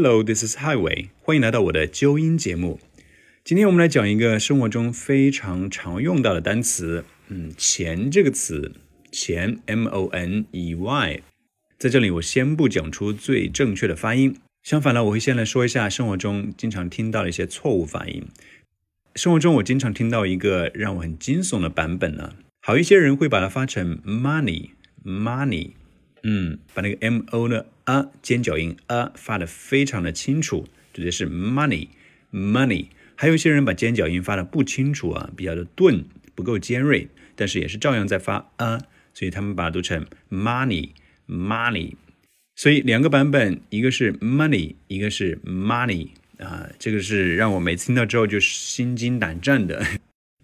Hello, this is Highway，欢迎来到我的纠音节目。今天我们来讲一个生活中非常常用到的单词，嗯，钱这个词，钱 M O N E Y，在这里我先不讲出最正确的发音，相反呢，我会先来说一下生活中经常听到的一些错误发音。生活中我经常听到一个让我很惊悚的版本呢，好一些人会把它发成 money，money，嗯，把那个 M O 的啊尖角音啊发的非常的清楚，指的是 money，money。还有一些人把尖角音发的不清楚啊，比较的钝，不够尖锐，但是也是照样在发啊，所以他们把它读成 money，money。所以两个版本，一个是 money，一个是 money 啊，这个是让我每次听到之后就心惊胆战的，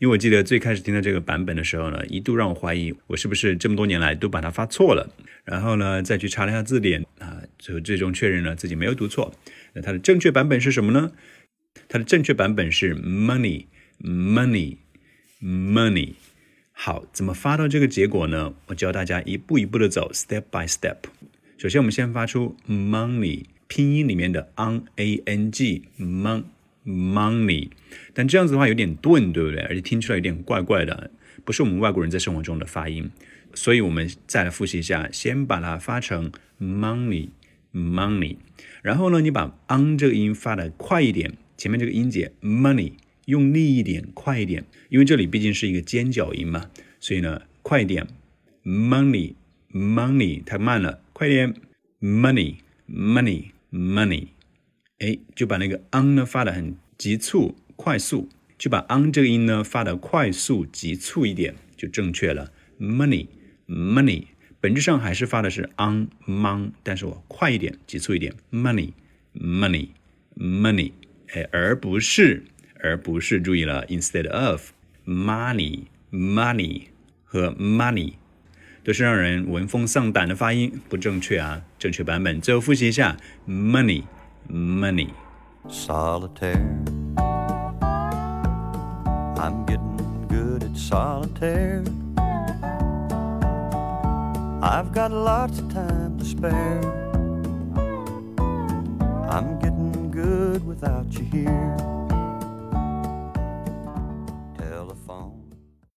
因为我记得最开始听到这个版本的时候呢，一度让我怀疑我是不是这么多年来都把它发错了，然后呢再去查了一下字典啊，最后最终确认了自己没有读错。那它的正确版本是什么呢？它的正确版本是 money，money，money。好，怎么发到这个结果呢？我教大家一步一步的走，step by step。首先，我们先发出 money，拼音里面的 on a n g money Money，。但这样子的话有点钝，对不对？而且听出来有点怪怪的，不是我们外国人在生活中的发音。所以我们再来复习一下，先把它发成 money，money。然后呢，你把 n 这个音发的快一点。前面这个音节 money 用力一点，快一点，因为这里毕竟是一个尖角音嘛，所以呢，快一点，money money 太慢了，快点，money money money，哎，就把那个 n 呢发的很急促快速，就把 n 这个音呢发的快速急促一点，就正确了，money money，本质上还是发的是 n mon，但是我快一点，急促一点，money money money。哎，而不是，而不是，注意了，instead of money money 和 money 都是让人闻风丧胆的发音，不正确啊！正确版本最后复习一下：money money solitaire. I'm getting good at solitaire. I've got lots of time to spare. I'm getting good without you here.